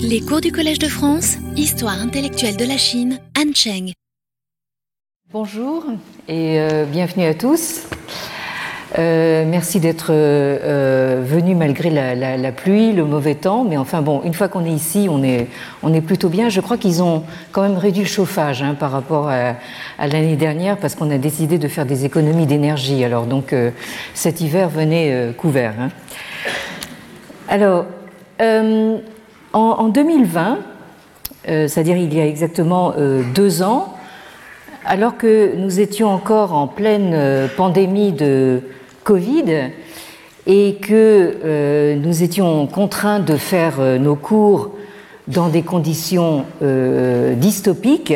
Les cours du Collège de France, Histoire intellectuelle de la Chine, Han Cheng. Bonjour et euh, bienvenue à tous. Euh, merci d'être euh, venus malgré la, pluie, le mauvais temps, mais enfin bon, une fois qu'on est ici, on est, plutôt bien. Je crois qu'ils ont quand même réduit le chauffage hein, par rapport à, l'année dernière parce qu'on a décidé de faire des économies d'énergie. Alors donc cet hiver venait couvert. Hein. Alors, en, 2020, euh, c'est-à-dire il y a exactement euh, deux ans, alors que nous étions encore en pleine euh, pandémie de Covid et que nous étions contraints de faire nos cours dans des conditions dystopiques,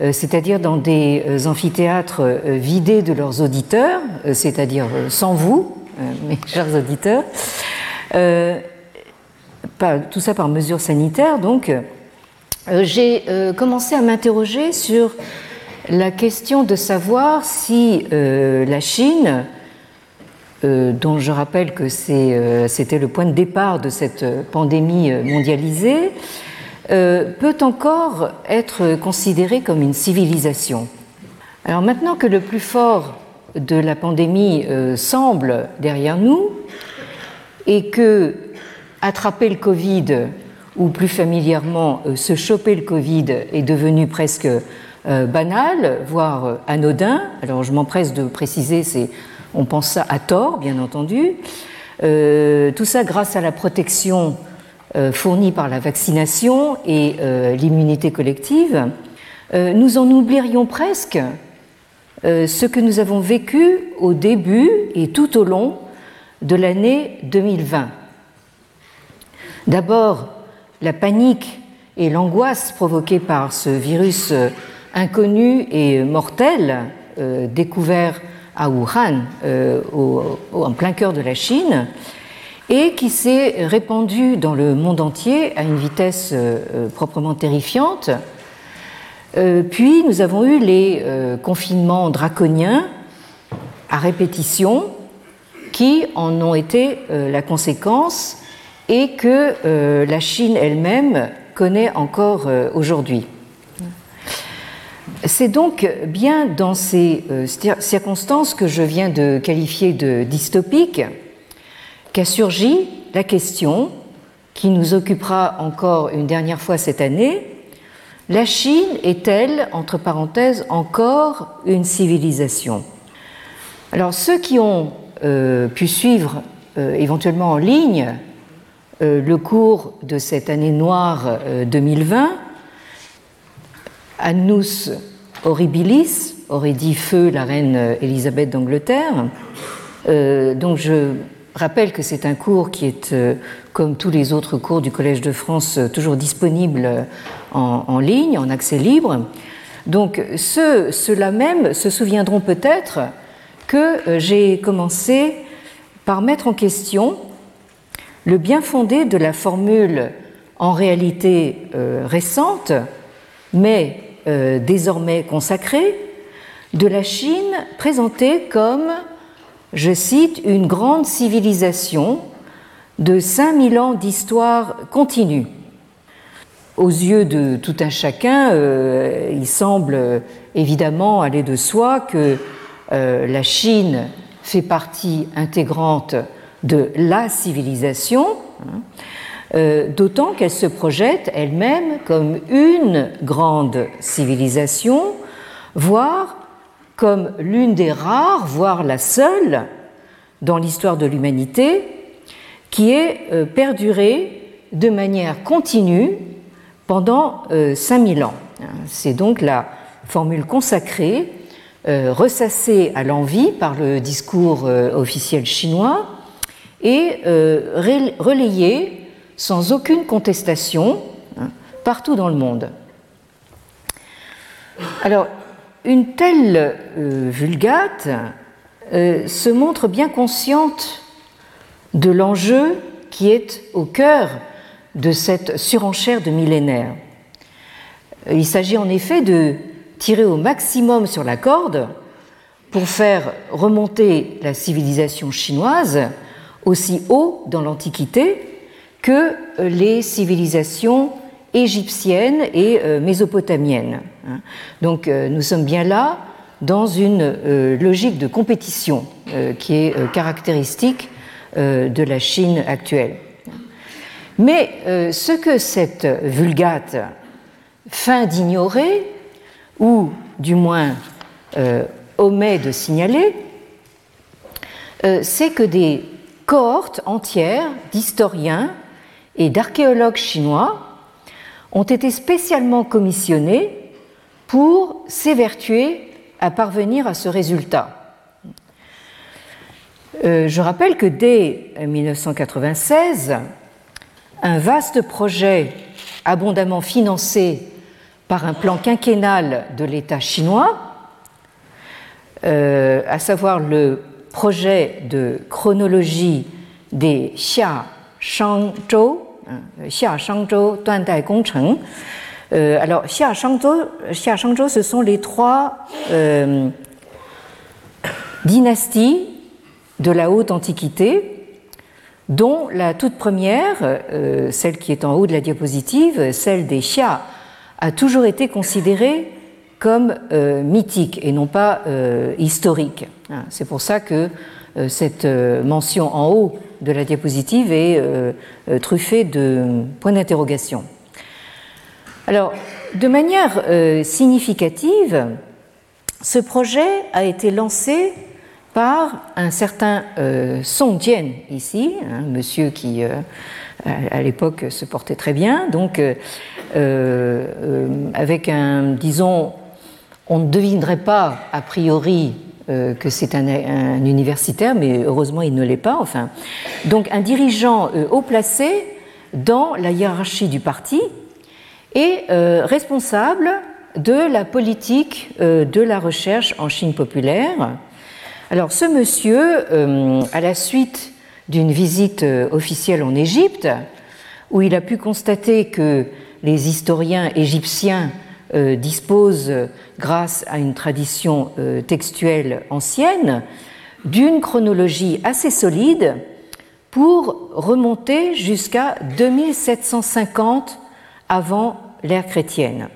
c'est-à-dire dans des amphithéâtres vidés de leurs auditeurs, c'est-à-dire sans vous, mes chers auditeurs, tout ça par mesure sanitaire, donc, euh, j'ai euh, commencé à m'interroger sur la question de savoir si euh, la Chine, dont je rappelle que c'était le point de départ de cette pandémie mondialisée, peut encore être considérée comme une civilisation. Alors maintenant que le plus fort de la pandémie semble derrière nous et que attraper le Covid, ou plus familièrement euh, se choper le Covid, est devenu presque euh, banal, voire euh, anodin. Alors je m'empresse de préciser, c'est on pense ça à tort, bien entendu. tout ça grâce à la protection fournie par la vaccination et l'immunité collective. nous en oublierions presque ce que nous avons vécu au début et tout au long de l'année 2020. D'abord, la panique et l'angoisse provoquées par ce virus euh, inconnu et mortel euh, découvert à Wuhan, euh, en plein cœur de la Chine, et qui s'est répandu dans le monde entier à une vitesse proprement terrifiante. puis nous avons eu les confinements draconiens à répétition qui en ont été la conséquence et que euh, la Chine elle-même connaît encore euh, aujourd'hui. C'est donc bien dans ces euh, circonstances que je viens de qualifier de dystopiques qu'a surgi la question qui nous occupera encore une dernière fois cette année. La Chine est-elle, entre parenthèses, encore une civilisation? Alors ceux qui ont pu suivre éventuellement en ligne le cours de cette année noire 2020, euh, Annus Horribilis aurait dit feu la reine Élisabeth d'Angleterre. Euh, donc je rappelle que c'est un cours qui est, comme tous les autres cours du Collège de France, toujours disponible en, ligne, en accès libre. Donc ceux-là même se souviendront peut-être que j'ai commencé par mettre en question le bien fondé de la formule en réalité euh, récente, mais euh, désormais consacrée, de la Chine présentée comme, je cite, une grande civilisation de 5000 ans d'histoire continue. Aux yeux de tout un chacun, euh, il semble évidemment aller de soi que la Chine fait partie intégrante de la civilisation, hein, euh, d'autant qu'elle se projette elle-même comme une grande civilisation, voire comme l'une des rares, voire la seule dans l'histoire de l'humanité, qui est euh, perdurée de manière continue pendant 5000 euh, ans. C'est donc la formule consacrée, ressassée à l'envie par le discours officiel chinois, et euh, sans aucune contestation hein, partout dans le monde. Alors, une telle euh, vulgate euh, se montre bien consciente de l'enjeu qui est au cœur de cette surenchère de millénaires. Il s'agit en effet de tirer au maximum sur la corde pour faire remonter la civilisation chinoise aussi haut dans l'Antiquité que les civilisations égyptiennes et mésopotamiennes. Hein. Donc nous sommes bien là dans une logique de compétition qui est caractéristique de la Chine actuelle. Mais ce que cette vulgate feint d'ignorer, ou du moins omet de signaler, euh, c'est que des cohortes entières d'historiens et d'archéologues chinois ont été spécialement commissionnés pour s'évertuer à parvenir à ce résultat. Euh, je rappelle que dès 1996, un vaste projet abondamment financé par un plan quinquennal de l'État chinois, euh, à savoir le projet de chronologie des Xia Shangzhou, hein, Xia Shangzhou Duandai Gongcheng. Euh, alors, Xia Shangzhou, Xia ce sont les trois euh, dynasties de la haute antiquité, dont la toute première, euh, celle qui est en haut de la diapositive, celle des Xia, a toujours été considérée comme euh, mythique et non pas euh, historique. Hein, c'est pour ça que euh, cette mention en haut de la diapositive est truffée de points d'interrogation. Alors, de manière significative, ce projet a été lancé par un certain Song Jian ici, un monsieur qui à l'époque se portait très bien, donc avec un, disons, on ne devinerait pas a priori euh, que c'est un, universitaire, mais heureusement il ne l'est pas. Enfin, donc un dirigeant euh, haut placé dans la hiérarchie du parti et euh, responsable de la politique de la recherche en Chine populaire. Alors ce monsieur, à la suite d'une visite officielle en Égypte, où il a pu constater que les historiens égyptiens euh, dispose, grâce à une tradition euh, textuelle ancienne, d'une chronologie assez solide pour remonter jusqu'à 2750 avant l'ère chrétienne.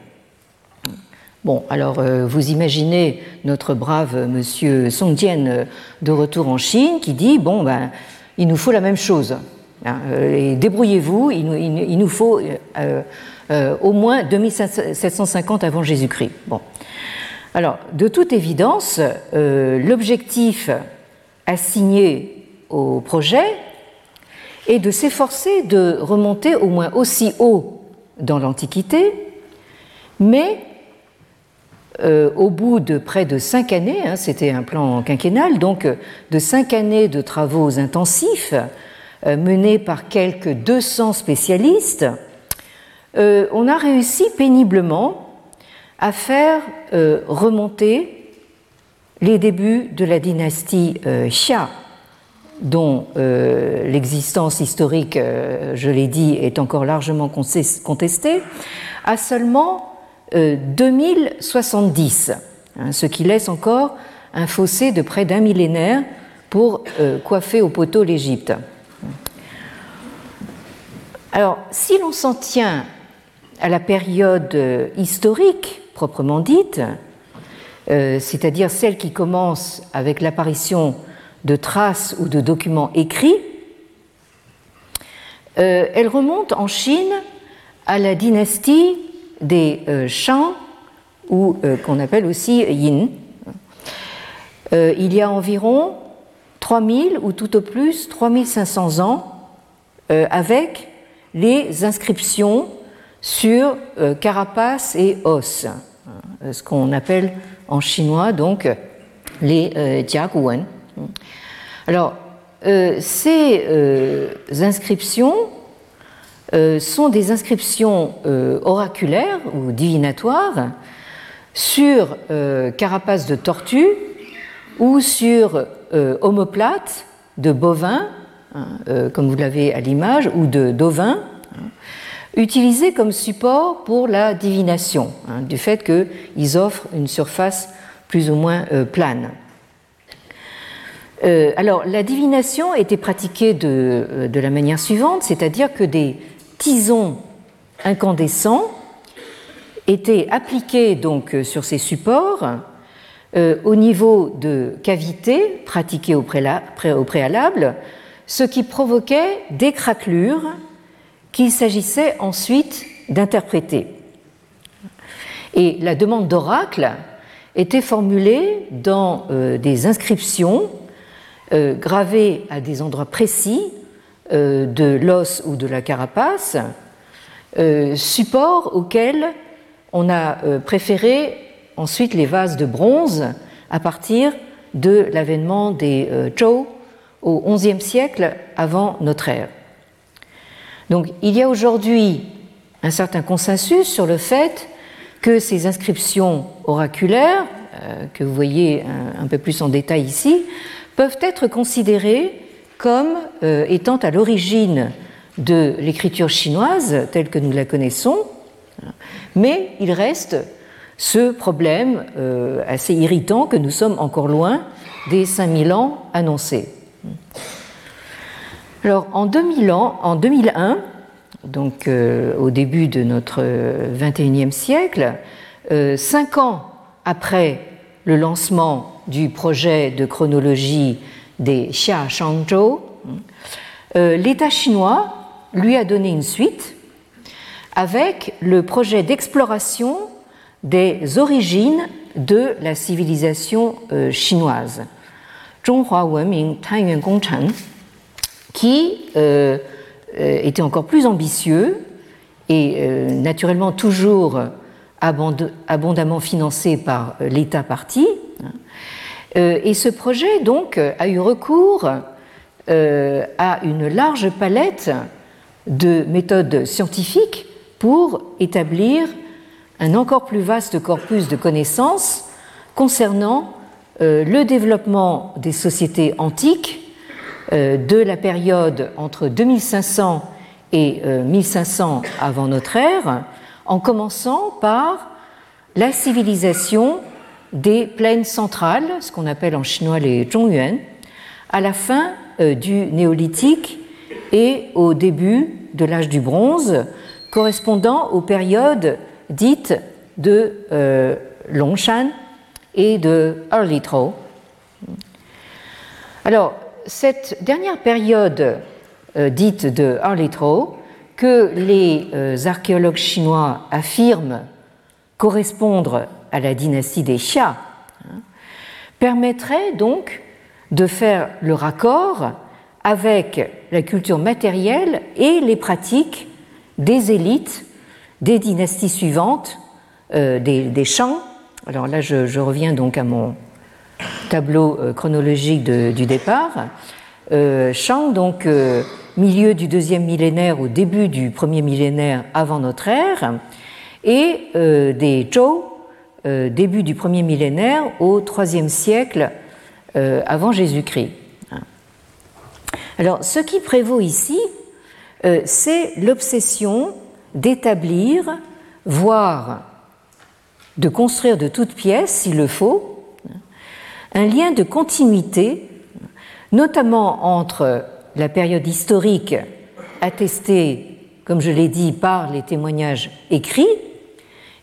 Bon, alors euh, vous imaginez notre brave monsieur Song Jian de retour en Chine qui dit bon ben il nous faut la même chose. Hein, débrouillez-vous, il, nous faut au moins 2750 avant Jésus-Christ. Alors, de toute évidence, euh, l'objectif assigné au projet est de s'efforcer de remonter au moins aussi haut dans l'Antiquité, mais euh, au bout de près de cinq années, hein, c'était un plan quinquennal, donc de cinq années de travaux intensifs menés par quelques 200 spécialistes, euh, on a réussi péniblement à faire euh, remonter les débuts de la dynastie euh, Xia, dont l'existence historique, je l'ai dit, est encore largement contestée, à seulement 2070, hein, ce qui laisse encore un fossé de près d'un millénaire pour coiffer au poteau l'Égypte. Alors, si l'on s'en tient à la période euh, historique proprement dite, euh, c'est-à-dire celle qui commence avec l'apparition de traces ou de documents écrits, euh, elle remonte en Chine à la dynastie des Shang, ou qu'on appelle aussi Yin. il y a environ 3000 ou tout au plus 3500 ans, avec les inscriptions sur euh, carapace et os, euh, ce qu'on appelle en chinois donc les euh, jiaguwen. Alors, ces inscriptions sont des inscriptions oraculaires ou divinatoires sur carapace de tortue ou sur omoplate de bovin, hein, comme vous l'avez à l'image, ou de d'ovin, utilisés comme support pour la divination, hein, du fait qu'ils offrent une surface plus ou moins euh, plane. Euh, alors, la divination était pratiquée de, euh, de la manière suivante, c'est-à-dire que des tisons incandescents étaient appliqués donc sur ces supports au niveau de cavités pratiquées au préalable, ce qui provoquait des craquelures qu'il s'agissait ensuite d'interpréter. Et la demande d'oracle était formulée dans euh, des inscriptions euh, gravées à des endroits précis de l'os ou de la carapace, support auquel on a préféré ensuite les vases de bronze à partir de l'avènement des euh, Zhou au XIe siècle avant notre ère. Donc il y a aujourd'hui un certain consensus sur le fait que ces inscriptions oraculaires, euh, que vous voyez un, peu plus en détail ici, peuvent être considérées comme euh, étant à l'origine de l'écriture chinoise telle que nous la connaissons, mais il reste ce problème euh, assez irritant que nous sommes encore loin des 5000 ans annoncés. Alors en 2000 ans, en 2001, donc euh, au début de notre 21e siècle, euh, cinq ans après le lancement du projet de chronologie des Xia Shangzhou, l'État chinois lui a donné une suite avec le projet d'exploration des origines de la civilisation euh, chinoise, qui euh, euh, était encore plus ambitieux et naturellement toujours abondamment financé par l'État parti. Et ce projet, donc, a eu recours à une large palette de méthodes scientifiques pour établir un encore plus vaste corpus de connaissances concernant euh, le développement des sociétés antiques euh, de la période entre 2500 et 1500 euh, avant notre ère, en commençant par la civilisation des plaines centrales, ce qu'on appelle en chinois les Zhongyuan, à la fin du néolithique et au début de l'âge du bronze, correspondant aux périodes dites de euh, Longshan et de Erlitou. Alors, cette dernière période euh, dite de Erlitou, que les euh, archéologues chinois affirment correspondre à la dynastie des Xia, hein, permettrait donc de faire le raccord avec la culture matérielle et les pratiques des élites des dynasties suivantes, euh, des, des. Alors là, je, reviens donc à mon tableau euh, chronologique du départ. Euh, donc milieu du deuxième millénaire au début du premier millénaire avant notre ère, et des Zhou, début du premier millénaire au troisième siècle avant Jésus-Christ. Alors, ce qui prévaut ici, c'est l'obsession d'établir, voire de construire de toutes pièces, s'il le faut, un lien de continuité, notamment entre la période historique attestée, comme je l'ai dit, par les témoignages écrits,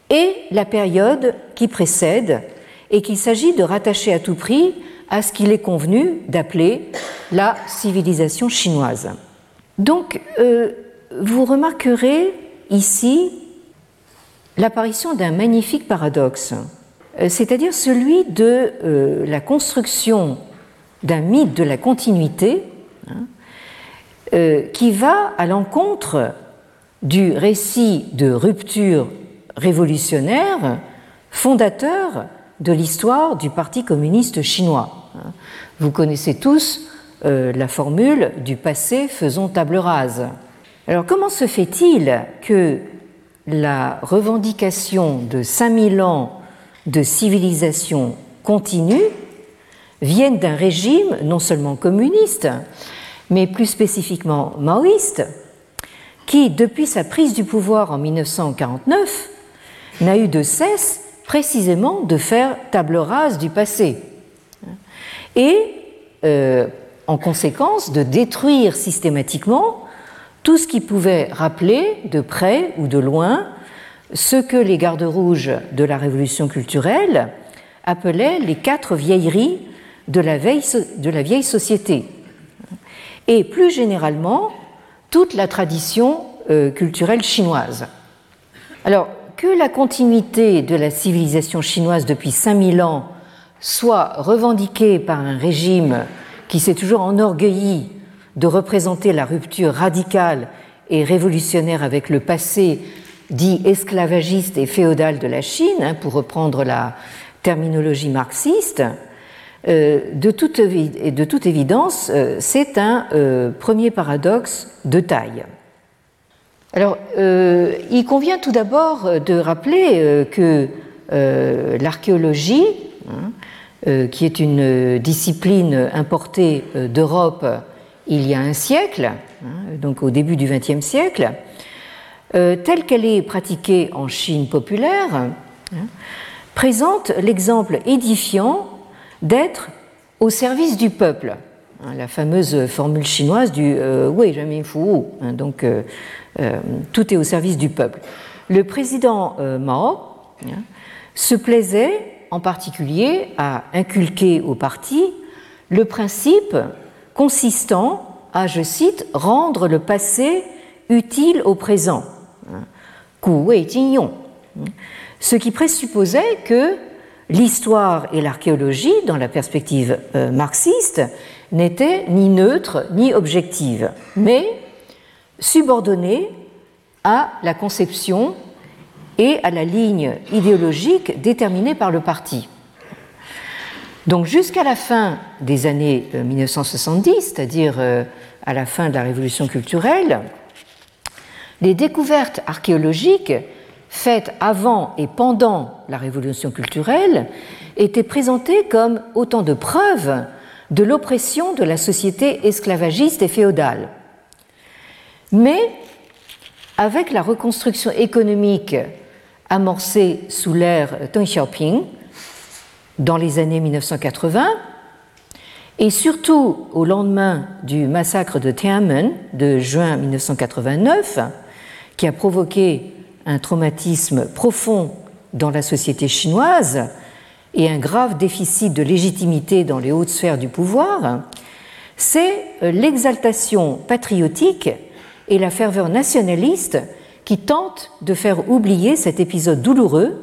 et la période qui précède, et qu'il s'agit de rattacher à tout prix à ce qu'il est convenu d'appeler la civilisation chinoise. Donc, euh, vous remarquerez ici l'apparition d'un magnifique paradoxe, c'est-à-dire celui de euh, la construction d'un mythe de la continuité hein, euh, qui va à l'encontre du récit de rupture révolutionnaire fondateur de l'histoire du Parti communiste chinois. Hein. Vous connaissez tous la formule du passé faisons table rase. Alors comment se fait-il que la revendication de 5000 ans de civilisation continue vienne d'un régime non seulement communiste, mais plus spécifiquement maoïste, qui, depuis sa prise du pouvoir en 1949, n'a eu de cesse précisément de faire table rase du passé. Et, euh, en conséquence, de détruire systématiquement tout ce qui pouvait rappeler de près ou de loin ce que les gardes rouges de la révolution culturelle appelaient les quatre vieilleries de la, vieille société, et plus généralement toute la tradition euh, culturelle chinoise. Alors, que la continuité de la civilisation chinoise depuis 5000 ans soit revendiquée par un régime qui s'est toujours enorgueilli de représenter la rupture radicale et révolutionnaire avec le passé dit esclavagiste et féodal de la Chine, hein, pour reprendre la terminologie marxiste, euh, de, toute, de, toute, évidence, euh, c'est un euh, premier paradoxe de taille. Alors, il convient tout d'abord de rappeler que l'archéologie, hein, qui est une discipline importée d'Europe il y a un siècle, hein, donc au début du XXe siècle, telle qu'elle est pratiquée en Chine populaire, présente l'exemple édifiant d'être au service du peuple. Hein, la fameuse formule chinoise du euh, Wei Fu. Hein, donc, euh, euh, tout est au service du peuple. Le président Mao hein, se plaisait en particulier à inculquer au parti le principe consistant à, je cite, rendre le passé utile au présent. Ce qui présupposait que l'histoire et l'archéologie, dans la perspective euh, marxiste, n'étaient ni neutres ni objectives, mais subordonnées à la conception et à la ligne idéologique déterminée par le parti. Donc jusqu'à la fin des années 1970, euh, c'est-à-dire euh, à la fin de la révolution culturelle, les découvertes archéologiques faites avant et pendant la révolution culturelle étaient présentées comme autant de preuves de l'oppression de la société esclavagiste et féodale. Mais avec la reconstruction économique amorcée sous l'ère Deng Xiaoping dans les années 1980, et surtout au lendemain du massacre de Tiananmen de juin 1989, qui a provoqué un traumatisme profond dans la société chinoise et un grave déficit de légitimité dans les hautes sphères du pouvoir, c'est l'exaltation patriotique et la ferveur nationaliste qui tentent de faire oublier cet épisode douloureux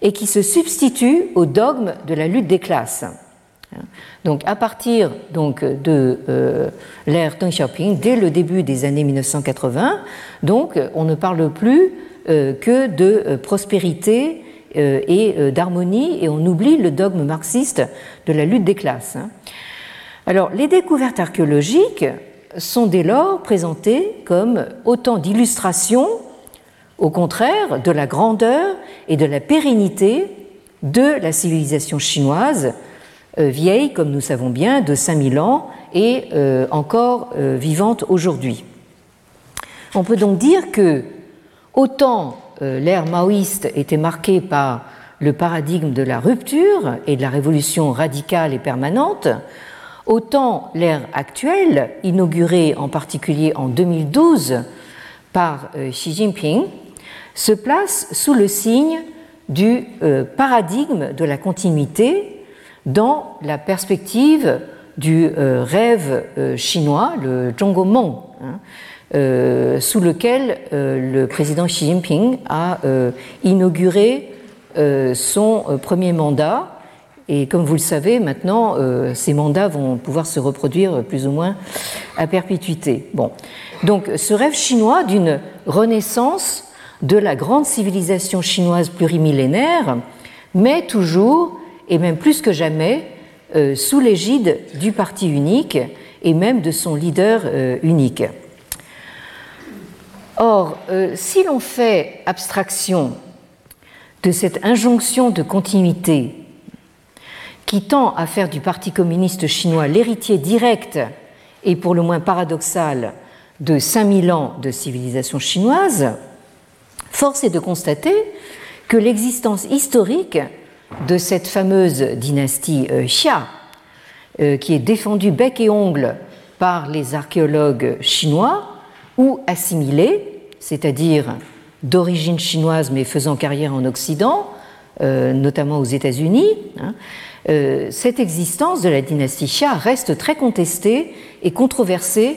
et qui se substitue au dogme de la lutte des classes. Donc, à partir de euh, l'ère Deng Xiaoping, dès le début des années 1980, donc, on ne parle plus euh, que de euh, prospérité euh, et d'harmonie, et on oublie le dogme marxiste de la lutte des classes. Hein. Alors, les découvertes archéologiques sont dès lors présentées comme autant d'illustrations, au contraire, de la grandeur et de la pérennité de la civilisation chinoise, vieille, comme nous savons bien, de 5000 ans et encore vivante aujourd'hui. On peut donc dire que Autant euh, l'ère maoïste était marquée par le paradigme de la rupture et de la révolution radicale et permanente, autant l'ère actuelle, inaugurée en particulier en 2012 par euh, Xi Jinping, se place sous le signe du euh, paradigme de la continuité dans la perspective du rêve chinois, le Zhongguomeng, hein, euh, sous lequel euh, le président Xi Jinping a euh, inauguré son premier mandat. Et comme vous le savez, maintenant, ces mandats vont pouvoir se reproduire plus ou moins à perpétuité. Bon. Donc, ce rêve chinois d'une renaissance de la grande civilisation chinoise plurimillénaire, mais toujours, et même plus que jamais, sous l'égide du parti unique et même de son leader unique. Or, euh, si l'on fait abstraction de cette injonction de continuité qui tend à faire du Parti communiste chinois l'héritier direct et pour le moins paradoxal de 5000 ans de civilisation chinoise, force est de constater que l'existence historique de cette fameuse dynastie euh, Xia, euh, qui est défendue bec et ongle par les archéologues chinois, ou assimilés, c'est-à-dire d'origine chinoise mais faisant carrière en Occident, euh, notamment aux États-Unis, hein, cette existence de la dynastie Xia reste très contestée et controversée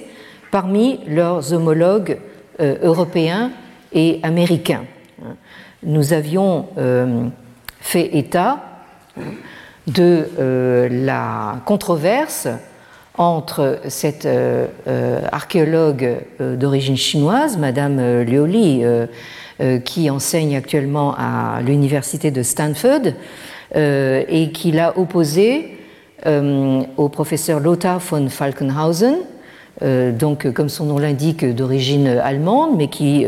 parmi leurs homologues européens et américains. Nous avions fait état de la controverse entre cette archéologue d'origine chinoise, Madame Lioli, euh, qui enseigne actuellement à l'université de Stanford euh, et qui l'a opposé euh, au professeur Lothar von Falkenhausen, donc comme son nom l'indique d'origine allemande, mais qui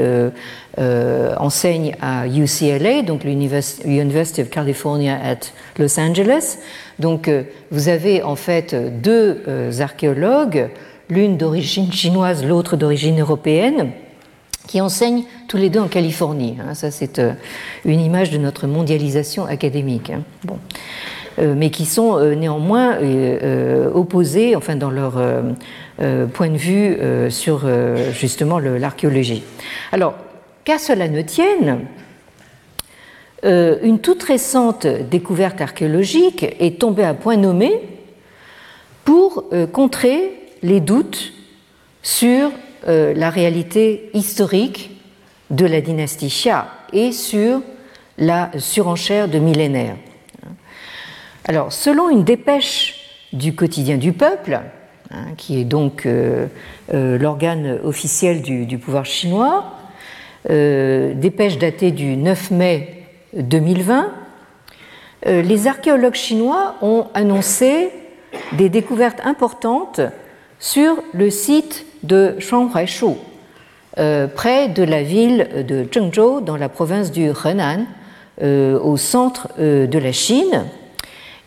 enseigne à UCLA, donc l'University of California at Los Angeles. Donc vous avez en fait deux archéologues, l'une d'origine chinoise, l'autre d'origine européenne, qui enseignent tous les deux en Californie. Hein. ça, c'est euh, une image de notre mondialisation académique. Hein. Bon. Euh, mais qui sont euh, néanmoins opposés, enfin, dans leur point de vue sur justement l'archéologie. Alors, qu'à cela ne tienne, une toute récente découverte archéologique est tombée à point nommé pour contrer les doutes sur euh, la réalité historique de la dynastie Xia et sur la surenchère de millénaires. Alors, selon une dépêche du quotidien du peuple, hein, qui est donc euh, euh, l'organe officiel du, pouvoir chinois, dépêche datée du 9 mai 2020, les archéologues chinois ont annoncé des découvertes importantes sur le site de Shuanghuaishu, euh, près de la ville de Zhengzhou, dans la province du Henan, euh, au centre euh, de la Chine.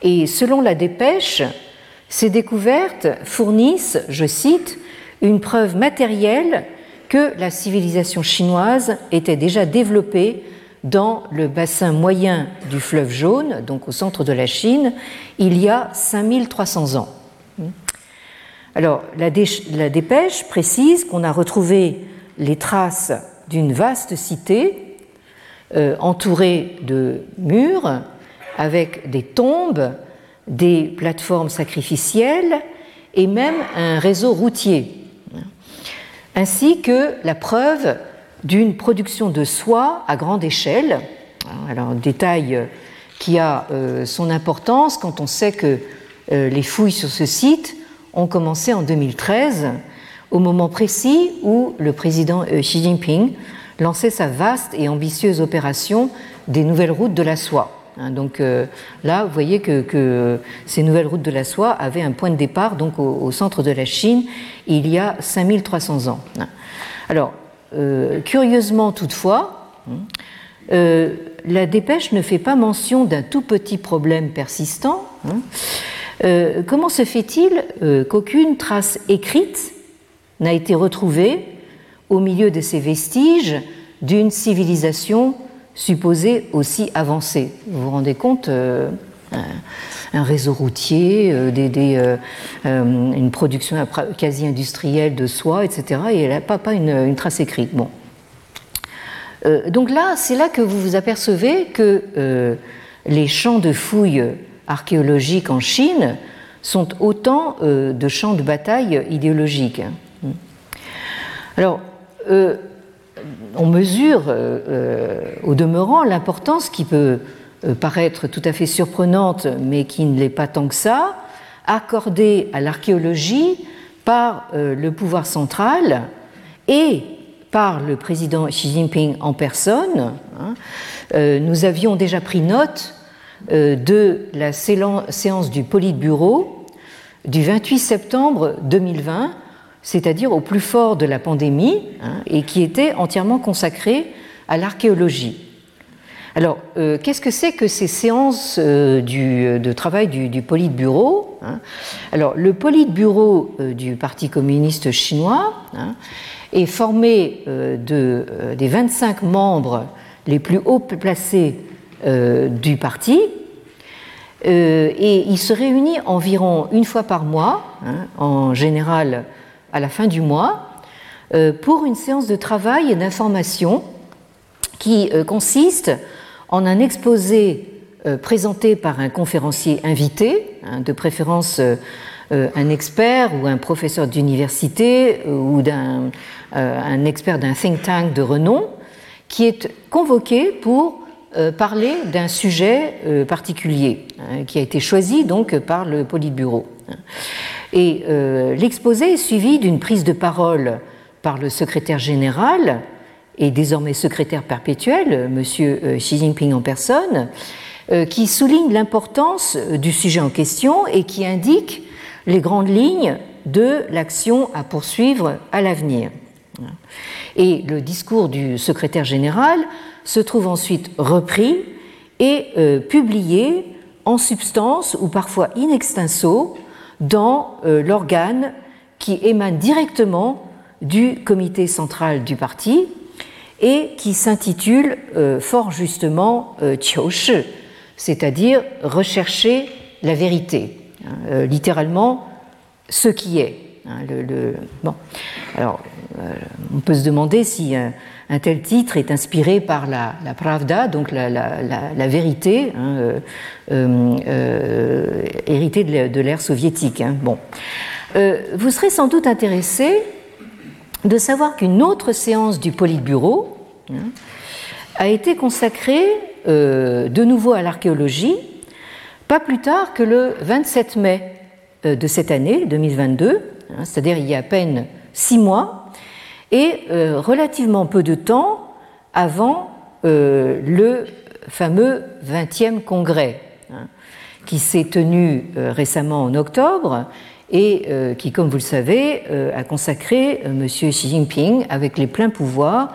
Et selon la dépêche, ces découvertes fournissent, je cite, une preuve matérielle que la civilisation chinoise était déjà développée dans le bassin moyen du fleuve jaune, donc au centre de la Chine, il y a 5300 ans. Alors, la, dépêche précise qu'on a retrouvé les traces d'une vaste cité euh, entourée de murs avec des tombes, des plateformes sacrificielles et même un réseau routier, ainsi que la preuve d'une production de soie à grande échelle. Alors, détail qui a euh, son importance quand on sait que euh, les fouilles sur ce site ont commencé en 2013, au moment précis où le président euh, Xi Jinping lançait sa vaste et ambitieuse opération des nouvelles routes de la soie. Hein, donc euh, là, vous voyez que, ces nouvelles routes de la soie avaient un point de départ donc au, centre de la Chine il y a 5300 ans. Hein. Alors, euh, curieusement toutefois, hein, la dépêche ne fait pas mention d'un tout petit problème persistant. Euh, comment se fait-il euh, qu'aucune trace écrite n'a été retrouvée au milieu de ces vestiges d'une civilisation supposée aussi avancée Vous vous rendez compte euh, un réseau routier, une production quasi industrielle de soie, etc. Et elle n'a pas, pas une, trace écrite. Donc là, c'est là que vous vous apercevez que les champs de fouilles archéologiques en Chine sont autant euh, de champs de bataille idéologiques. Alors, euh, on mesure euh, au demeurant l'importance qui peut paraître tout à fait surprenante, mais qui ne l'est pas tant que ça, accordée à l'archéologie par le pouvoir central et par le président Xi Jinping en personne. Hein. Nous avions déjà pris note euh, de la séance du Politburo du 28 septembre 2020, c'est-à-dire au plus fort de la pandémie, hein, et qui était entièrement consacrée à l'archéologie. Alors, euh, qu'est-ce que c'est que ces séances euh, de travail du, Politburo hein? Alors, le Politburo du Parti communiste chinois hein, est formé de, des 25 membres les plus haut placés euh, du parti. Euh, et il se réunit environ une fois par mois, en général à la fin du mois, pour une séance de travail et d'information qui consiste en un exposé présenté par un conférencier invité, hein, de préférence un expert ou un professeur d'université ou d'un un expert d'un think tank de renom, qui est convoqué pour euh, parler d'un sujet euh, particulier hein, qui a été choisi donc par le Politburo. Et euh, l'exposé est suivi d'une prise de parole par le secrétaire général et désormais secrétaire perpétuel, M. Xi Jinping en personne, qui souligne l'importance du sujet en question et qui indique les grandes lignes de l'action à poursuivre à l'avenir. Et le discours du secrétaire général se trouve ensuite repris et euh, publié en substance ou parfois in extenso dans euh, l'organe qui émane directement du comité central du parti et qui s'intitule euh, fort justement Qiushi, c'est-à-dire rechercher la vérité, hein, littéralement ce qui est. Hein, bon. Alors, euh, on peut se demander si un, tel titre est inspiré par la, pravda, donc la, vérité, hein, euh, euh, héritée de l'ère soviétique. Hein. Bon. vous serez sans doute intéressé de savoir qu'une autre séance du Politburo a été consacrée de nouveau à l'archéologie, pas plus tard que le 27 mai de cette année, 2022, c'est-à-dire il y a à peine six mois, et euh, relativement peu de temps avant euh, le fameux 20e congrès, hein, qui s'est tenu euh, récemment en octobre et qui, comme vous le savez, a consacré M. Xi Jinping avec les pleins pouvoirs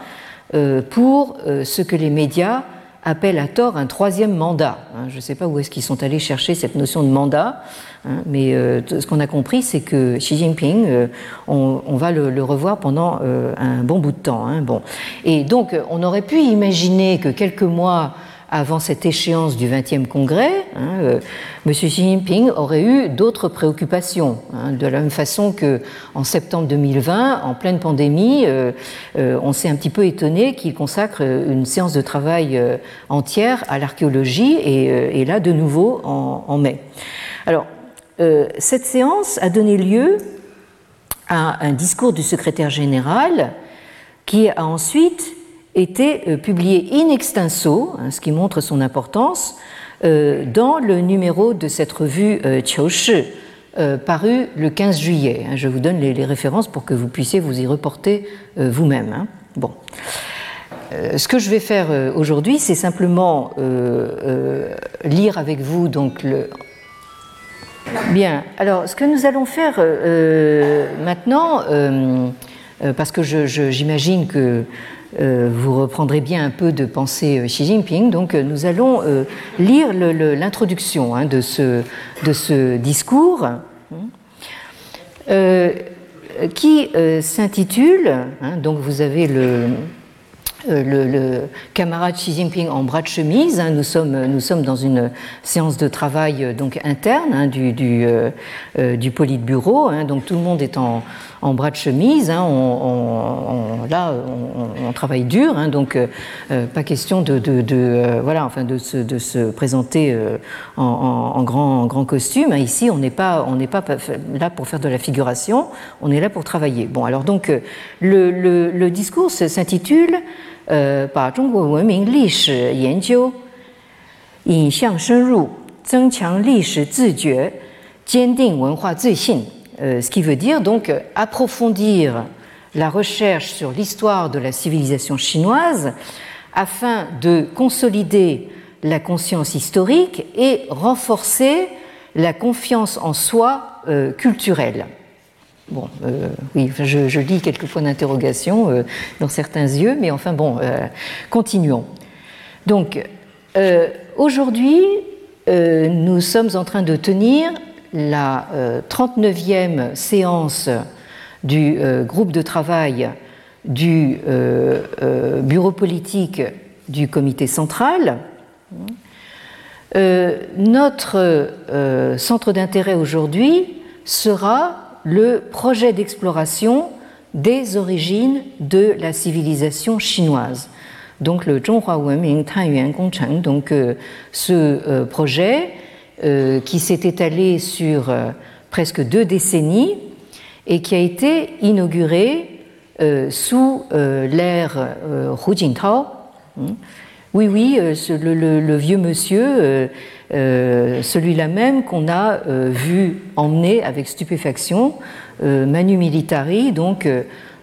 pour ce que les médias appellent à tort un troisième mandat. Hein. Je ne sais pas où est-ce qu'ils sont allés chercher cette notion de mandat, Hein, mais euh, ce qu'on a compris, c'est que Xi Jinping, euh, on, va le, revoir pendant euh, un bon bout de temps. Hein, bon. Et donc, on aurait pu imaginer que quelques mois avant cette échéance du 20e congrès, hein, M. Xi Jinping aurait eu d'autres préoccupations. Hein, de la même façon que en septembre 2020, en pleine pandémie, on s'est un petit peu étonné qu'il consacre une séance de travail entière à l'archéologie et, là, de nouveau, en, en mai. Alors, euh, cette séance a donné lieu à un discours du secrétaire général qui a ensuite été euh, publié in extenso, hein, ce qui montre son importance, euh, dans le numéro de cette revue Qiushi, paru le 15 juillet. Hein. Je vous donne les, références pour que vous puissiez vous y reporter vous-même. Hein. Bon. Ce que je vais faire aujourd'hui, c'est simplement lire avec vous donc le, Bien, alors ce que nous allons faire euh, euh, maintenant, euh, parce que j'imagine que vous reprendrez bien un peu de pensée Xi Jinping, donc nous allons lire l'introduction hein, de, ce, de, ce, discours qui s'intitule, hein, donc vous avez le, euh, camarade Xi Jinping en bras de chemise. Hein, nous, sommes, nous sommes dans une séance de travail euh, donc interne hein, du, du, euh, Politburo. Hein, donc tout le monde est en, en bras de chemise. On, là, on, travaille dur. donc pas question de, de, voilà, enfin de se, de se présenter en, grand, grand costume. Ici, on n'est pas, on n'est pas là pour faire de la figuration. On est là pour travailler. Bon, alors donc le, le, le discours s'intitule 呃，把中国文明历史研究引向深入，增强历史自觉，坚定文化自信。 euh, ce qui veut dire donc approfondir la recherche sur l'histoire de la civilisation chinoise afin de consolider la conscience historique et renforcer la confiance en soi euh, culturelle. Bon, euh, oui, je, lis quelques points d'interrogation dans certains yeux, mais enfin bon, continuons. Donc, aujourd'hui, nous sommes en train de tenir la 39e séance du groupe de travail du bureau politique du comité central. notre centre d'intérêt aujourd'hui sera le projet d'exploration des origines de la civilisation chinoise. Donc le Zhonghua Wenming Tanyuan Gongcheng, donc ce projet qui s'est étalé sur presque deux décennies et qui a été inauguré sous l'ère Hu Jintao. Hmm. Oui, oui, le, vieux monsieur, celui-là même qu'on a vu emmener avec stupéfaction Manu Militari, donc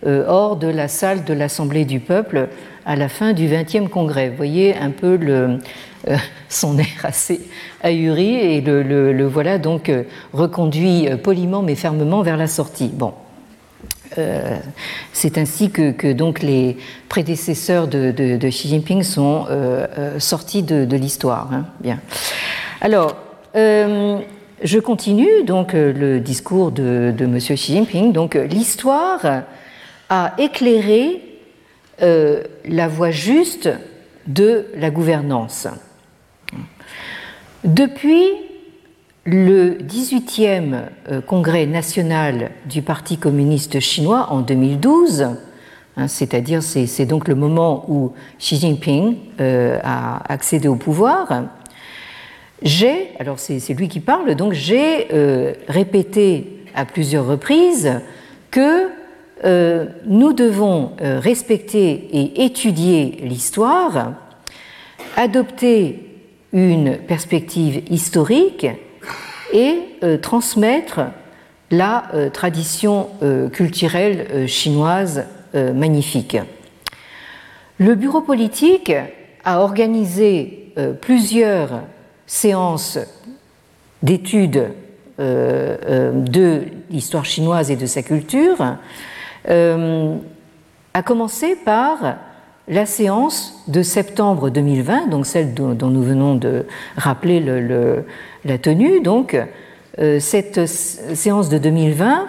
hors de la salle de l'Assemblée du peuple à la fin du XXe congrès. Vous voyez un peu le, son air assez ahuri et le, voilà donc reconduit poliment mais fermement vers la sortie. Bon. Euh, c'est ainsi que, donc les prédécesseurs de, Xi Jinping sont euh, euh, sortis de, l'histoire. Hein. Bien. Alors, je continue donc le discours de, de M. Xi Jinping. Donc, l'histoire a éclairé la voie juste de la gouvernance. Depuis le 18e euh, congrès national du Parti communiste chinois en 2012, hein, c'est-à-dire c'est donc le moment où Xi Jinping euh, a accédé au pouvoir, j'ai, alors c'est lui qui parle, donc j'ai euh, répété à plusieurs reprises que nous devons respecter et étudier l'histoire, adopter une perspective historique et euh, transmettre la euh, tradition euh, culturelle chinoise magnifique. Le bureau politique a organisé plusieurs séances d'études de l'histoire chinoise et de sa culture, à commencer par la séance de septembre 2020, donc celle dont, nous venons de rappeler la tenue, donc euh, cette séance de 2020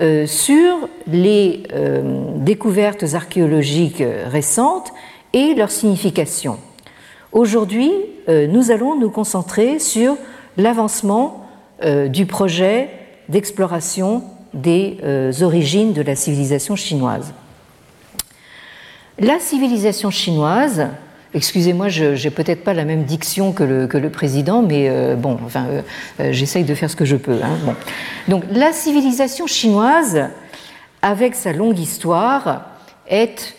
euh, sur les euh, découvertes archéologiques récentes et leur signification. Aujourd'hui, nous allons nous concentrer sur l'avancement du projet d'exploration des origines de la civilisation chinoise. La civilisation chinoise, excusez-moi, je n'ai peut-être pas la même diction que le, président, mais euh, bon, enfin, euh, euh, j'essaye de faire ce que je peux. Hein, Donc, la civilisation chinoise, avec sa longue histoire, est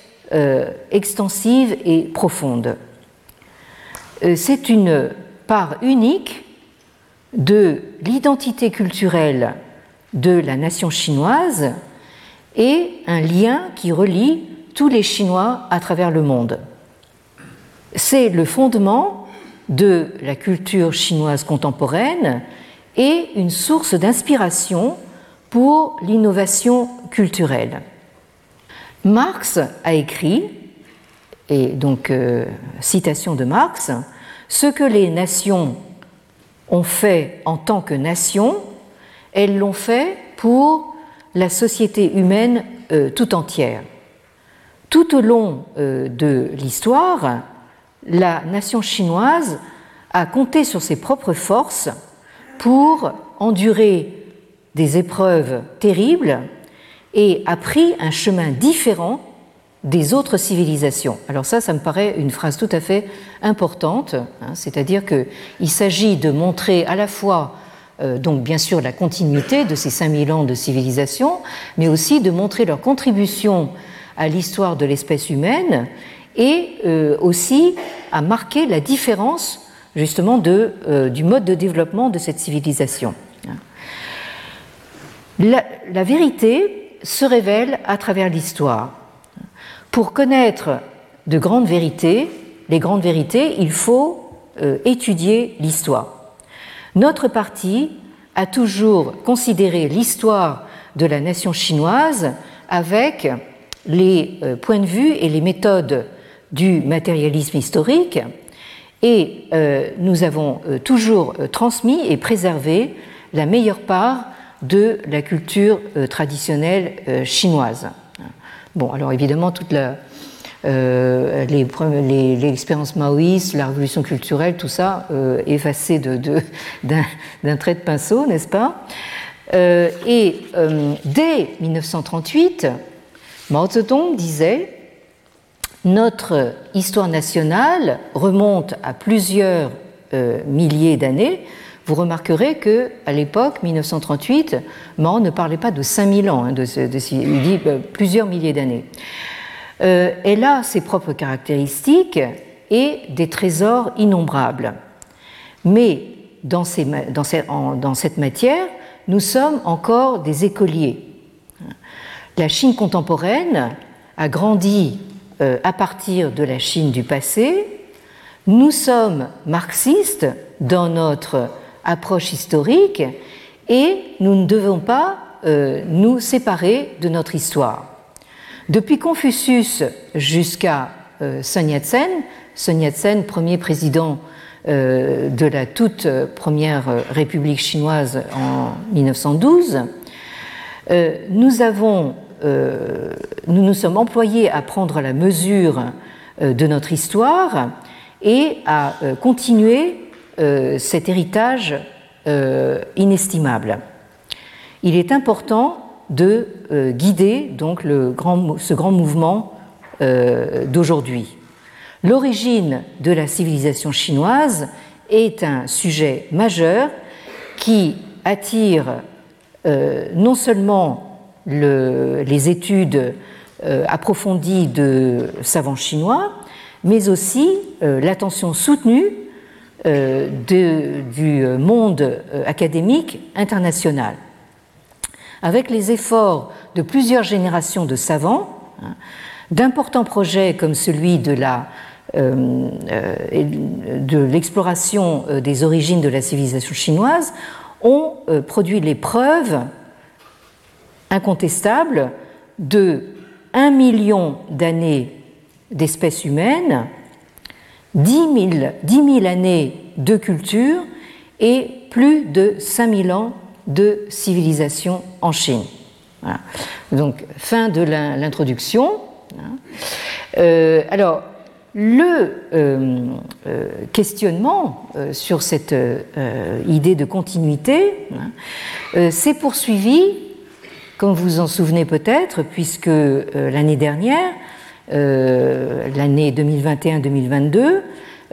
extensive et profonde. C'est une part unique de l'identité culturelle de la nation chinoise et un lien qui relie tous les Chinois à travers le monde. C'est le fondement de la culture chinoise contemporaine et une source d'inspiration pour l'innovation culturelle. Marx a écrit, et donc euh, citation de Marx, ce que les nations ont fait en tant que nations, elles l'ont fait pour la société humaine euh, tout entière. Tout au long euh, de l'histoire, la nation chinoise a compté sur ses propres forces pour endurer des épreuves terribles et a pris un chemin différent des autres civilisations. Alors ça, ça me paraît une phrase tout à fait importante, hein, c'est-à-dire qu'il s'agit de montrer à la fois, donc bien sûr, la continuité de ces 5000 ans de civilisation, mais aussi de montrer leur contribution à l'histoire de l'espèce humaine et euh, aussi à marquer la différence justement euh, du mode de développement de cette civilisation. La, la vérité se révèle à travers l'histoire. Pour connaître de grandes vérités, les grandes vérités, il faut euh, étudier l'histoire. Notre parti a toujours considéré l'histoire de la nation chinoise avec les euh, points de vue et les méthodes du matérialisme historique et euh, nous avons euh, toujours transmis et préservé la meilleure part de la culture traditionnelle chinoise. Bon, alors évidemment, toute la, l'expérience maoïste, la révolution culturelle, tout ça effacé de, d'un, trait de pinceau, n'est-ce pas? Et dès 1938, Mao Zedong disait Notre histoire nationale remonte à plusieurs euh, milliers d'années. Vous remarquerez que à l'époque, 1938, Mao ne parlait pas de 5000 ans, hein, il dit euh, plusieurs milliers d'années. Euh, elle a ses propres caractéristiques et des trésors innombrables. Mais dans, cette matière, nous sommes encore des écoliers. La Chine contemporaine a grandi euh, à partir de la Chine du passé. Nous sommes marxistes dans notre approche historique et nous ne devons pas euh, nous séparer de notre histoire. Depuis Confucius jusqu'à euh, Sun Yat-sen, Sun Yat-sen, premier président de la toute première République chinoise en 1912, nous euh, nous nous sommes employés à prendre la mesure euh, de notre histoire et à euh, continuer cet héritage inestimable. Il est important de guider donc ce grand mouvement d'aujourd'hui. L'origine de la civilisation chinoise est un sujet majeur qui attire non seulement les études euh, approfondies de savants chinois, mais aussi euh, l'attention soutenue euh, du monde académique international. Avec les efforts de plusieurs générations de savants, hein, d'importants projets comme celui de l'exploration des origines de la civilisation chinoise ont produit les preuves incontestable de 1 million d'années d'espèces humaines, 10 000, années de culture et plus de 5000 ans de civilisation en Chine. Donc, fin de l'introduction. Euh, alors, le euh, euh, questionnement sur cette idée de continuité s'est poursuivi comme vous en souvenez peut-être, puisque l'année dernière, l'année 2021-2022,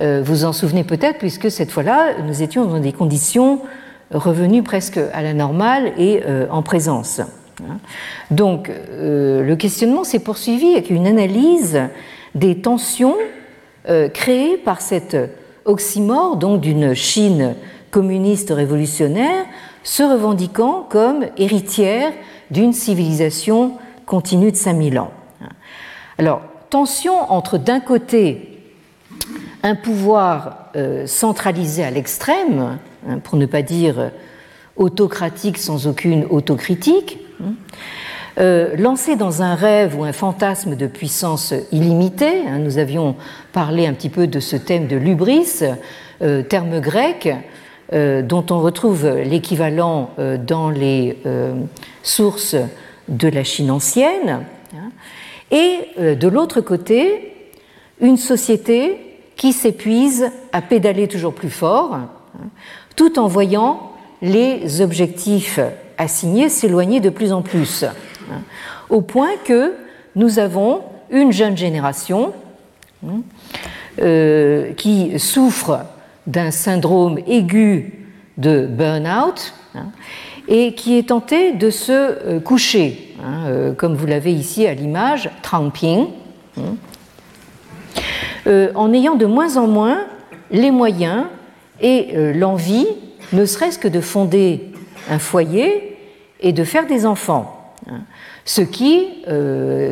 euh, vous en souvenez peut-être, puisque cette fois-là, nous étions dans des conditions revenues presque à la normale et en présence. Donc, le questionnement s'est poursuivi avec une analyse des tensions créées par cette oxymore, donc d'une Chine communiste révolutionnaire, se revendiquant comme héritière d'une civilisation continue de 5000 ans. Alors, tension entre d'un côté un pouvoir euh, centralisé à l'extrême, pour ne pas dire autocratique sans aucune autocritique, hein, euh, lancé dans un rêve ou un fantasme de puissance illimitée. Hein, nous avions parlé un petit peu de ce thème de l'ubris, euh, terme grec euh, dont on retrouve l'équivalent euh, dans les euh, sources de la Chine ancienne, hein, et de l'autre côté, une société qui s'épuise à pédaler toujours plus fort, hein, tout en voyant les objectifs assignés s'éloigner de plus en plus, hein, au point que nous avons une jeune génération qui souffre d'un syndrome aigu de burn-out hein, et qui est tenté de se euh, coucher, hein, euh, comme vous l'avez ici à l'image, tramping, hein, euh, en ayant de moins en moins les moyens et l'envie, ne serait-ce que de fonder un foyer et de faire des enfants. Ce qui,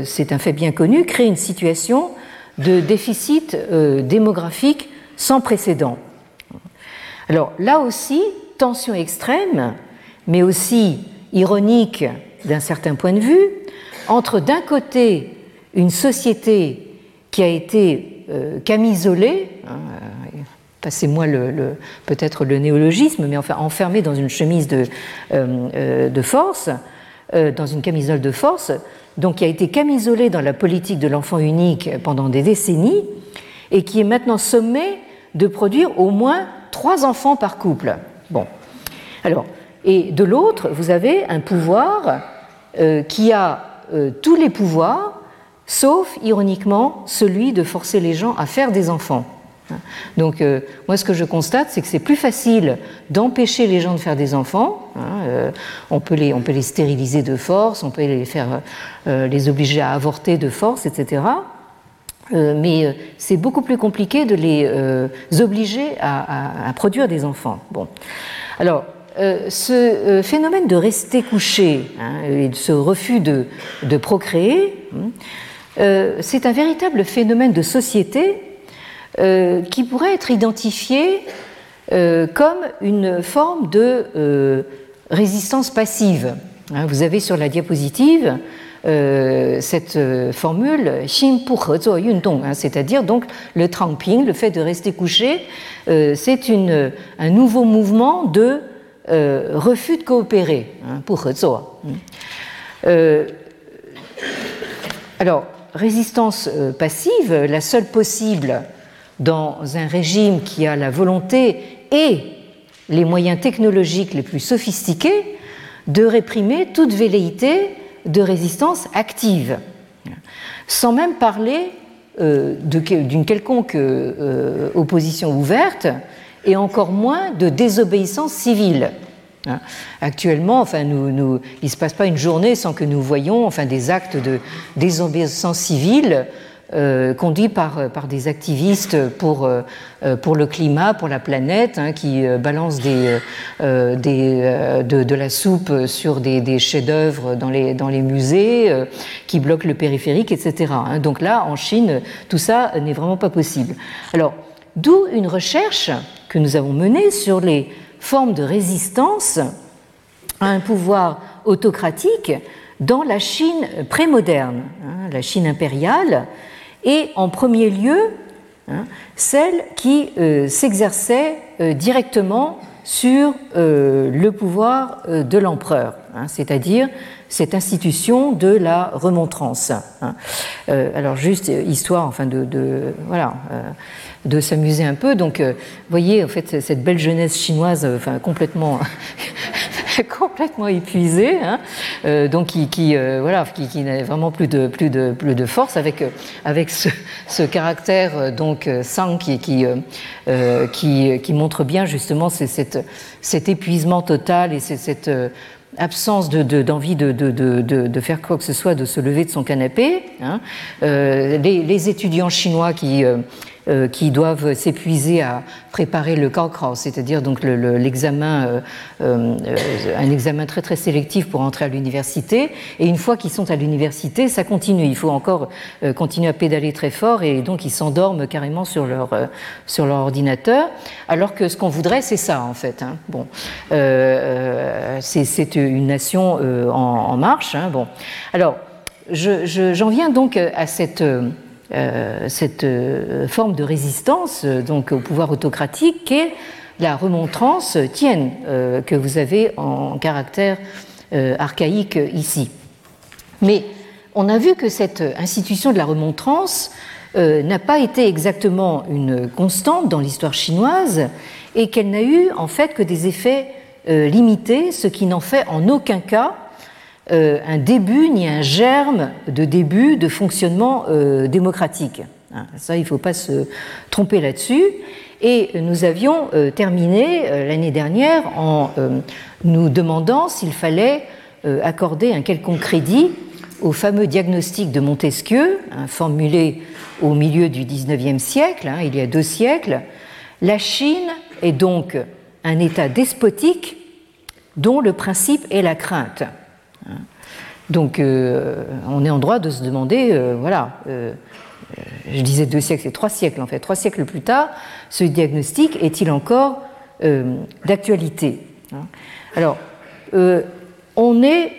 c'est un fait bien connu, crée une situation de déficit démographique sans précédent. Alors là aussi, tension extrême, mais aussi ironique d'un certain point de vue, entre d'un côté une société qui a été euh, camisolée, hein, euh, passez-moi peut-être le néologisme, mais enfin enfermée dans une chemise de, euh, de force, dans une camisole de force, donc qui a été camisolée dans la politique de l'enfant unique pendant des décennies, et qui est maintenant sommée de produire au moins trois enfants par couple. Bon. Alors, et de l'autre, vous avez un pouvoir euh, qui a tous les pouvoirs, sauf ironiquement celui de forcer les gens à faire des enfants. Donc euh, moi ce que je constate c'est que c'est plus facile d'empêcher les gens de faire des enfants. Hein, euh, on, peut les, on peut les stériliser de force, on peut les faire euh, les obliger à avorter de force, etc. mais c'est beaucoup plus compliqué de les obliger à, produire des enfants. Bon. Alors, ce phénomène de rester couché hein, et ce refus de, de procréer, hein, c'est un véritable phénomène de société euh, qui pourrait être identifié euh, comme une forme de euh, résistance passive. Hein, vous avez sur la diapositive cette formule hein, c'est-à-dire donc le tramping, le fait de rester couché, c'est un nouveau mouvement de refus de coopérer hein, pour alors, résistance passive, la seule possible dans un régime qui a la volonté et les moyens technologiques les plus sophistiqués de réprimer toute velléité de résistance active, sans même parler euh, d'une quelconque euh, opposition ouverte et encore moins de désobéissance civile. Actuellement, enfin, il ne se passe pas une journée sans que nous voyions enfin, des actes de désobéissance civile euh, conduit par, euh, des activistes pour, euh, pour le climat, pour la planète, hein, qui balancent de, la soupe sur des, chefs-d'œuvre dans les, dans les musées, qui bloquent le périphérique, etc. Hein. Donc là, en Chine, tout ça n'est vraiment pas possible. Alors, d'où une recherche que nous avons menée sur les formes de résistance à un pouvoir autocratique dans la Chine prémoderne, hein, la Chine impériale, et en premier lieu hein, celle qui euh, s'exerçait euh, directement sur euh, le pouvoir de l'empereur, hein, c'est-à-dire cette institution de la remontrance. Hein. alors juste histoire, enfin de, voilà, de s'amuser un peu. Donc, vous voyez en fait cette belle jeunesse chinoise, enfin complètement complètement épuisé, hein, euh, donc qui, qui euh, voilà, qui, qui n'a vraiment plus de, plus de, plus de force avec, euh, avec ce, ce caractère donc sang qui, qui, qui, qui, montre bien justement cette, cet épuisement total et cette absence d'envie de, de, de, de, faire quoi que ce soit, de se lever de son canapé. Hein. les, les, étudiants chinois qui euh, qui doivent s'épuiser à préparer le Kaokrao, c'est-à-dire donc l'examen, euh, euh, un examen très très sélectif pour entrer à l'université. Et une fois qu'ils sont à l'université, ça continue. Il faut encore continuer à pédaler très fort et donc ils s'endorment carrément sur leur sur leur ordinateur. Alors que ce qu'on voudrait, c'est ça en fait. Hein. Bon, c'est une nation en, marche. Hein. Bon, alors j'en je, viens donc à cette euh, cette euh, forme de résistance euh, donc au pouvoir autocratique qu'est la remontrance tienne que vous avez en caractère archaïque ici. Mais on a vu que cette institution de la remontrance n'a pas été exactement une constante dans l'histoire chinoise et qu'elle n'a eu en fait que des effets limités, ce qui n'en fait en aucun cas euh, un début ni un germe de début de fonctionnement euh, démocratique. Hein, ça, il ne faut pas se tromper là-dessus. Et nous avions euh, terminé l'année dernière en nous demandant s'il fallait accorder un quelconque crédit au fameux diagnostic de Montesquieu, hein, formulé au milieu du XIXe siècle, hein, il y a deux siècles. La Chine est donc un État despotique dont le principe est la crainte. Donc euh, on est en droit de se demander, euh, voilà, euh, je disais deux siècles, c'est trois siècles en fait, trois siècles plus tard, ce diagnostic est-il encore d'actualité? Alors, on est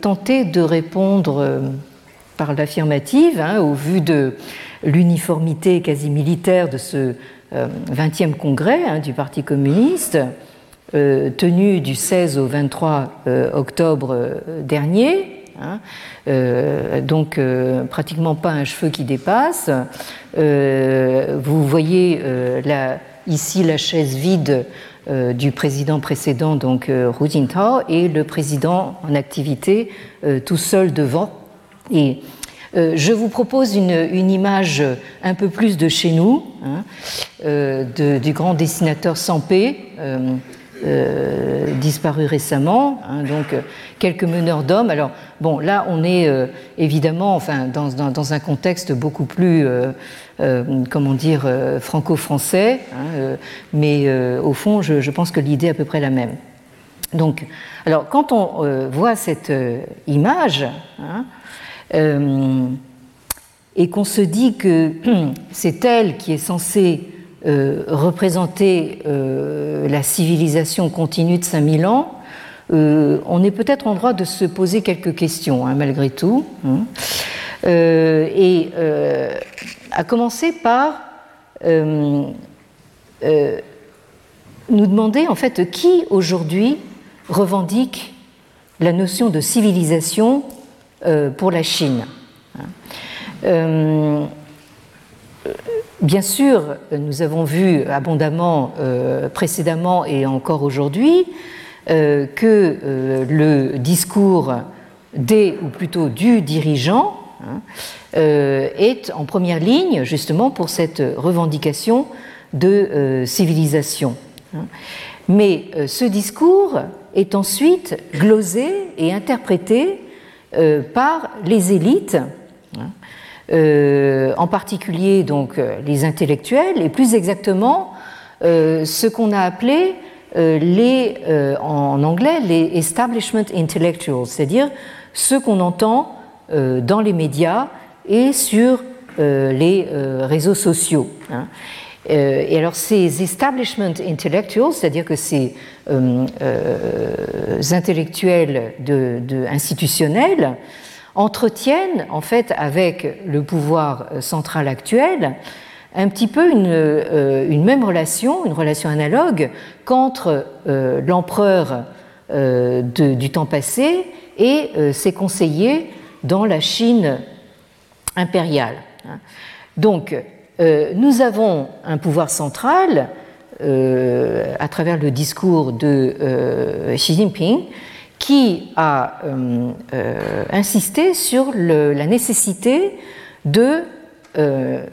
tenté de répondre par l'affirmative, hein, au vu de l'uniformité quasi militaire de ce 20e congrès hein, du Parti communiste, euh, tenu du 16 au 23 euh, octobre euh, dernier. Hein, donc pratiquement pas un cheveu qui dépasse. vous voyez là, ici la chaise vide du président précédent, donc Hu Jintao, et le président en activité tout seul devant. Et je vous propose une, image un peu plus de chez nous, hein, du grand dessinateur Sampé, euh, disparu récemment, hein, donc euh, quelques meneurs d'hommes. Alors bon, là on est euh, évidemment, enfin dans, dans, un contexte beaucoup plus, comment dire, franco-français, hein, mais au fond, je, pense que l'idée est à peu près la même. Donc, alors quand on voit cette image hein, et qu'on se dit que c'est elle qui est censée euh, représenter euh, la civilisation continue de 5000 ans, euh, on est peut-être en droit de se poser quelques questions, hein, malgré tout. Hein. et à commencer par nous demander en fait qui aujourd'hui revendique la notion de civilisation pour la Chine. Hein. Bien sûr, nous avons vu abondamment euh, précédemment et encore aujourd'hui euh, que euh, le discours des, ou plutôt du dirigeant, hein, est en première ligne justement pour cette revendication de civilisation. Hein. Mais ce discours est ensuite glosé et interprété par les élites euh, en particulier donc euh, les intellectuels et plus exactement euh, ce qu'on a appelé les, en anglais les establishment intellectuals, c'est-à-dire ceux qu'on entend dans les médias et sur les réseaux sociaux. Hein. Et alors ces establishment intellectuals, c'est-à-dire que ces intellectuels de, institutionnels, entretiennent en fait avec le pouvoir euh, central actuel un petit peu une, euh, une même relation, une relation analogue qu'entre euh, l'empereur du temps passé et ses conseillers dans la Chine impériale. Hein. Donc, nous avons un pouvoir central à travers le discours de Xi Jinping qui a euh, euh, insisté sur la nécessité de euh,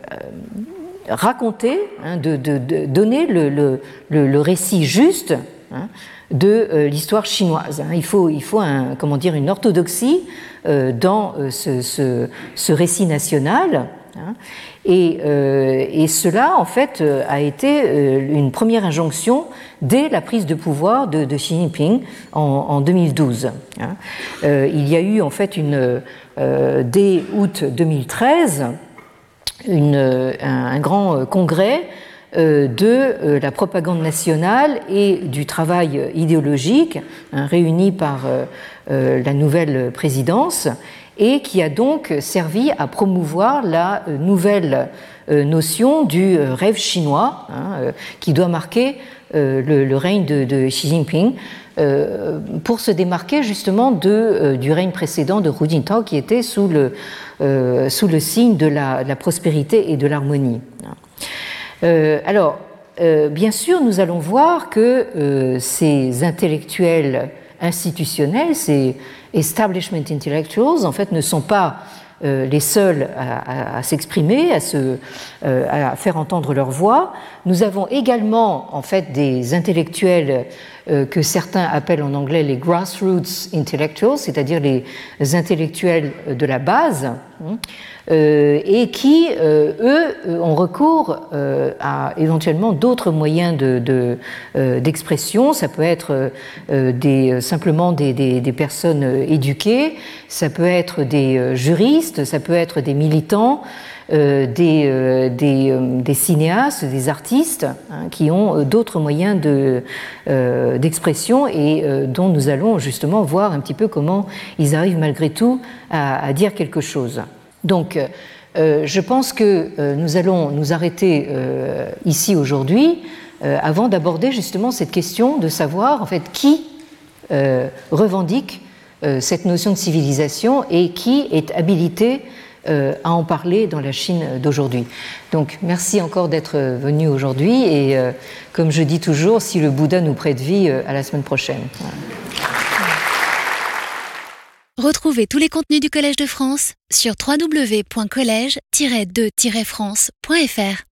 raconter, hein, de, donner le, récit juste hein, de l'histoire chinoise. Hein. Il faut, il faut un, comment dire, une orthodoxie dans ce, récit national. Euh, et, cela, en fait, euh, a été euh, une première injonction dès la prise de pouvoir de, Xi Jinping en, 2012. Hein. il y a eu, en fait, dès août 2013, un, grand congrès de la propagande nationale et du travail idéologique hein, réuni par la nouvelle présidence et qui a donc servi à promouvoir la euh, nouvelle euh, notion du euh, rêve chinois hein, qui doit marquer le, règne de, Xi Jinping pour se démarquer justement de, du règne précédent de Hu Jintao qui était sous le, sous le signe de la, prospérité et de l'harmonie. alors, bien sûr, nous allons voir que ces intellectuels institutionnels, ces establishment intellectuals, en fait, ne sont pas euh, les seuls à, s'exprimer, à, se, euh, à faire entendre leur voix. Nous avons également, en fait, des intellectuels que certains appellent en anglais les grassroots intellectuals, c'est-à-dire les intellectuels de la base. Hein, euh, et qui, euh, eux, ont recours euh, à éventuellement d'autres moyens d'expression. De, ça peut être simplement des, personnes éduquées, ça peut être des juristes, ça peut être des militants. Des, des, des, cinéastes, des artistes hein, qui ont d'autres moyens d'expression et dont nous allons justement voir un petit peu comment ils arrivent malgré tout à, dire quelque chose. Donc, euh, je pense que euh, nous allons nous arrêter euh, ici aujourd'hui avant d'aborder justement cette question de savoir en fait qui revendique cette notion de civilisation et qui est habilité à en parler dans la Chine d'aujourd'hui. Donc merci encore d'être venu aujourd'hui et comme je dis toujours, si le Bouddha nous prête vie, à la semaine prochaine. Retrouvez tous les contenus du Collège de France sur www.colège-2-france.fr.